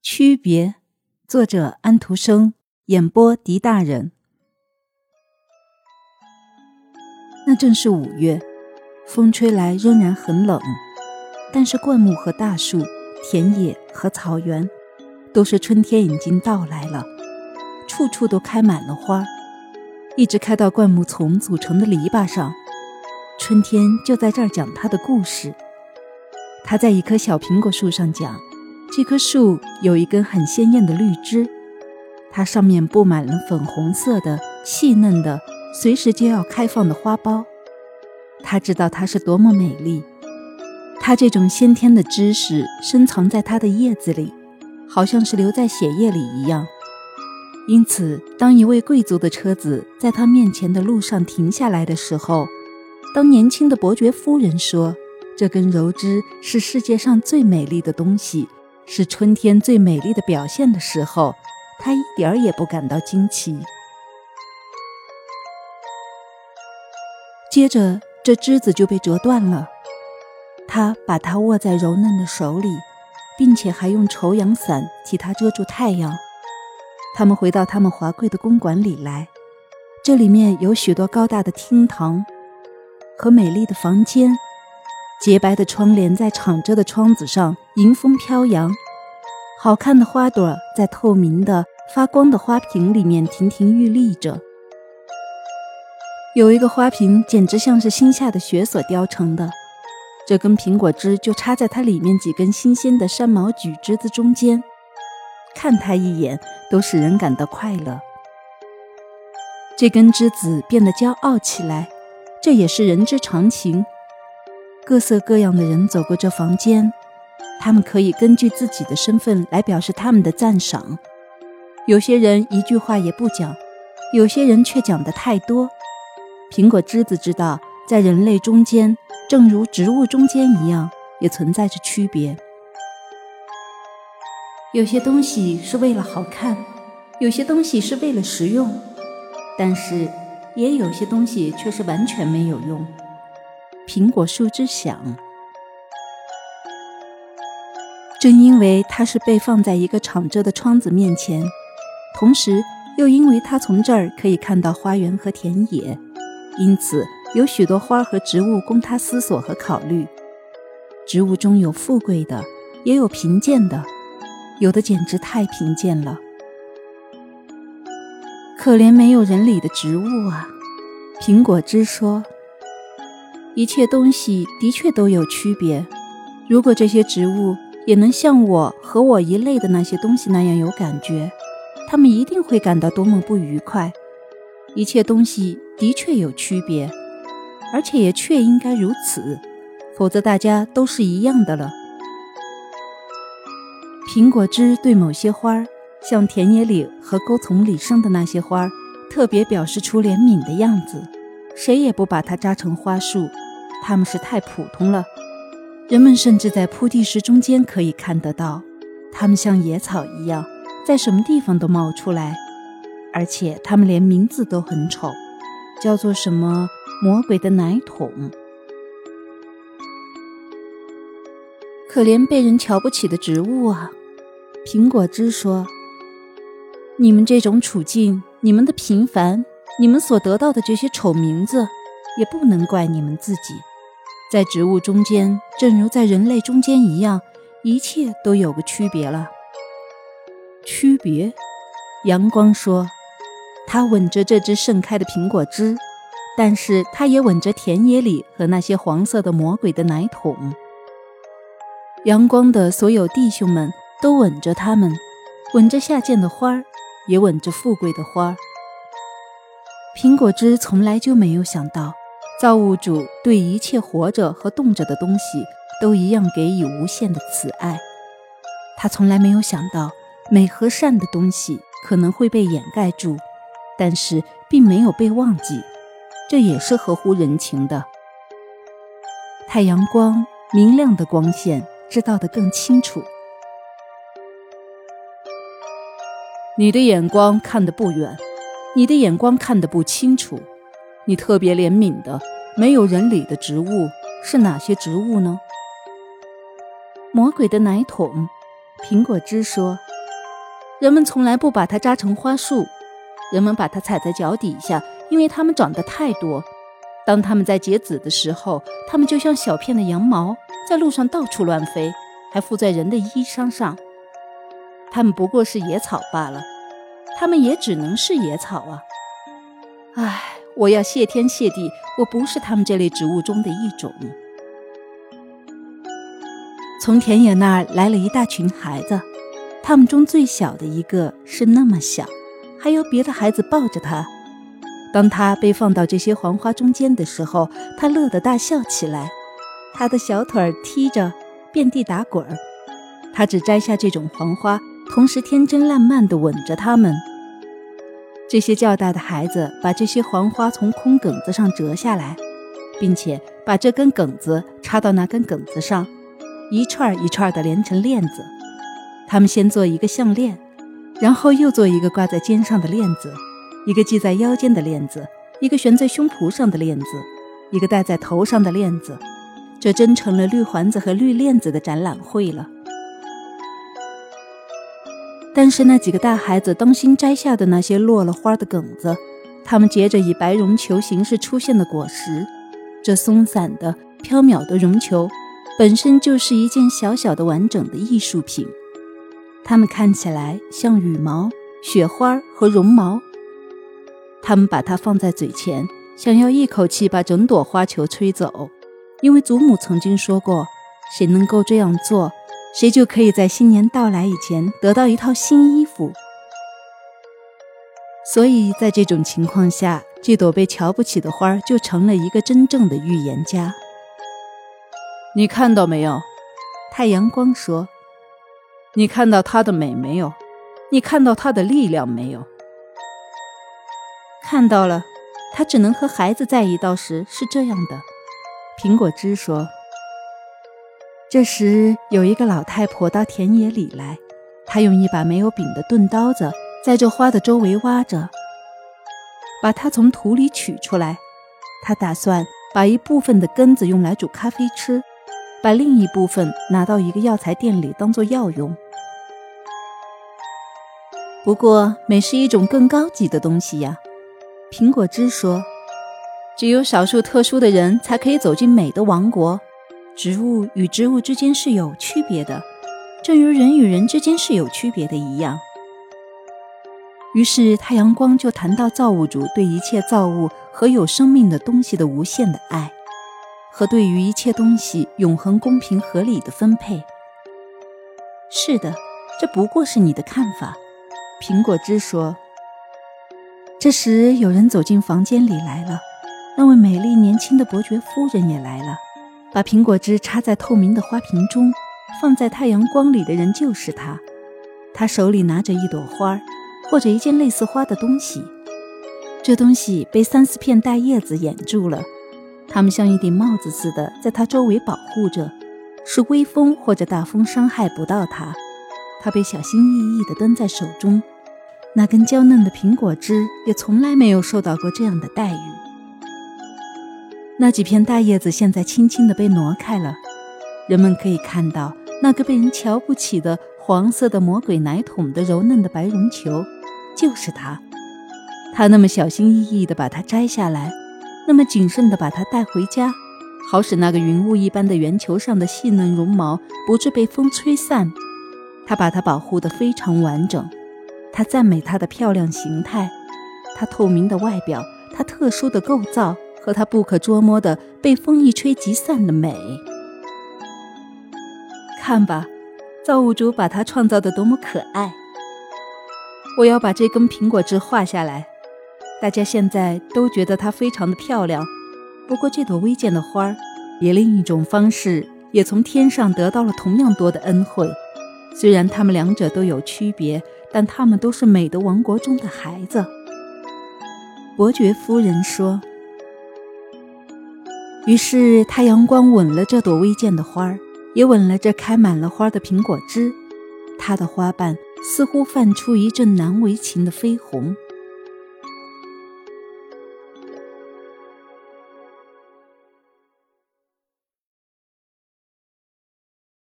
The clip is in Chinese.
区别，作者安徒生，演播狄大人。那正是五月，风吹来仍然很冷，但是灌木和大树、田野和草原，都是春天已经到来了，处处都开满了花，一直开到灌木丛组成的篱笆上。春天就在这儿讲他的故事。他在一棵小苹果树上讲。这棵树有一根很鲜艳的绿枝，它上面布满了粉红色的、细嫩的、随时就要开放的花苞。他知道它是多么美丽。它这种先天的知识深藏在它的叶子里，好像是留在血液里一样。因此，当一位贵族的车子在他面前的路上停下来的时候，当年轻的伯爵夫人说：“这根柔枝是世界上最美丽的东西。”是春天最美丽的表现的时候，他一点儿也不感到惊奇。接着，这枝子就被折断了，他把它握在柔嫩的手里，并且还用绸阳伞替它遮住太阳。他们回到他们华贵的公馆里来，这里面有许多高大的厅堂和美丽的房间。洁白的窗帘在敞着的窗子上迎风飘扬，好看的花朵在透明的发光的花瓶里面亭亭玉立着。有一个花瓶简直像是新下的雪所雕成的，这根苹果枝就插在它里面几根新鲜的山毛榉枝子中间，看它一眼都使人感到快乐。这根枝子变得骄傲起来，这也是人之常情。各色各样的人走过这房间，他们可以根据自己的身份来表示他们的赞赏。有些人一句话也不讲，有些人却讲得太多。苹果枝子知道，在人类中间，正如植物中间一样，也存在着区别。有些东西是为了好看，有些东西是为了实用，但是也有些东西却是完全没有用。苹果树枝响，正因为它是被放在一个敞着的窗子面前，同时又因为它从这儿可以看到花园和田野，因此有许多花和植物供他思索和考虑。植物中有富贵的，也有贫贱的，有的简直太贫贱了。可怜没有人理的植物啊！苹果枝说。一切东西的确都有区别。如果这些植物也能像我和我一类的那些东西那样有感觉，他们一定会感到多么不愉快。一切东西的确有区别，而且也确应该如此，否则大家都是一样的了。苹果枝对某些花儿，像田野里和沟丛里生的那些花儿，特别表示出怜悯的样子。谁也不把它扎成花束。它们是太普通了，人们甚至在铺地石中间可以看得到，它们像野草一样，在什么地方都冒出来，而且它们连名字都很丑，叫做什么“魔鬼的奶桶”。可怜被人瞧不起的植物啊！苹果汁说：“你们这种处境，你们的平凡，你们所得到的这些丑名字，也不能怪你们自己。”在植物中间，正如在人类中间一样，一切都有个区别了。区别，阳光说：“它吻着这只盛开的苹果枝，但是它也吻着田野里和那些黄色的魔鬼的奶桶。阳光的所有弟兄们都吻着它们，吻着下贱的花儿，也吻着富贵的花儿。苹果枝从来就没有想到。”造物主对一切活着和动着的东西都一样给予无限的慈爱。他从来没有想到美和善的东西可能会被掩盖住，但是并没有被忘记，这也是合乎人情的。太阳光明亮的光线知道得更清楚。你的眼光看得不远，你的眼光看得不清楚。你特别怜悯的、没有人理的植物是哪些植物呢？魔鬼的奶桶，苹果汁说：“人们从来不把它扎成花束，人们把它踩在脚底下，因为它们长得太多。当它们在结籽的时候，它们就像小片的羊毛，在路上到处乱飞，还附在人的衣裳上。它们不过是野草罢了，它们也只能是野草啊！唉，我要谢天谢地，我不是他们这类植物中的一种。从田野那儿来了一大群孩子。他们中最小的一个是那么小，还有别的孩子抱着他。当他被放到这些黄花中间的时候，他乐得大笑起来，他的小腿踢着，遍地打滚儿。他只摘下这种黄花，同时天真烂漫地吻着它们。这些较大的孩子把这些黄花从空梗子上折下来，并且把这根梗子插到那根梗子上，一串一串的连成链子。他们先做一个项链，然后又做一个挂在肩上的链子，一个系在腰间的链子，一个悬在胸脯上的链子，一个戴在头上的链子。这真成了绿环子和绿链子的展览会了。但是那几个大孩子当心摘下的那些落了花的梗子，他们结着以白绒球形式出现的果实。这松散的、飘渺的绒球，本身就是一件小小的、完整的艺术品。它们看起来像羽毛、雪花和绒毛。他们把它放在嘴前，想要一口气把整朵花球吹走，因为祖母曾经说过：“谁能够这样做，谁就可以在新年到来以前得到一套新衣服。”所以在这种情况下，这朵被瞧不起的花就成了一个真正的预言家。你看到没有？太阳光说。你看到它的美没有？你看到它的力量没有？看到了，它只能和孩子在一道时是这样的。苹果汁说。这时有一个老太婆到田野里来，她用一把没有柄的钝刀子在这花的周围挖着，把它从土里取出来。她打算把一部分的根子用来煮咖啡吃，把另一部分拿到一个药材店里当做药用。不过，美是一种更高级的东西呀。苹果汁说：“只有少数特殊的人才可以走进美的王国。植物与植物之间是有区别的，正如人与人之间是有区别的一样。”于是，太阳光就谈到造物主对一切造物和有生命的东西的无限的爱，和对于一切东西永恒、公平、合理的分配。是的，这不过是你的看法。苹果汁说：“这时，有人走进房间里来了。那位美丽年轻的伯爵夫人也来了，把苹果汁插在透明的花瓶中，放在太阳光里的人就是他。他手里拿着一朵花，或者一件类似花的东西。这东西被三四片大叶子掩住了，它们像一顶帽子似的，在它周围保护着，是微风或者大风伤害不到它。”他被小心翼翼地端在手中，那根娇嫩的苹果枝也从来没有受到过这样的待遇。那几片大叶子现在轻轻地被挪开了，人们可以看到那个被人瞧不起的黄色的魔鬼奶桶的柔嫩的白绒球，就是它。他那么小心翼翼地把它摘下来，那么谨慎地把它带回家，好使那个云雾一般的圆球上的细嫩绒毛不致被风吹散。他把它保护得非常完整，他赞美它的漂亮形态，它透明的外表，它特殊的构造和它不可捉摸的被风一吹即散的美。看吧，造物主把它创造的多么可爱！我要把这根苹果枝画下来。大家现在都觉得它非常的漂亮。不过这朵微贱的花儿，以另一种方式，也从天上得到了同样多的恩惠。虽然他们两者都有区别，但他们都是美的王国中的孩子。伯爵夫人说。于是太阳光吻了这朵微贱的花儿，也吻了这开满了花的苹果枝。它的花瓣似乎泛出一阵难为情的绯红。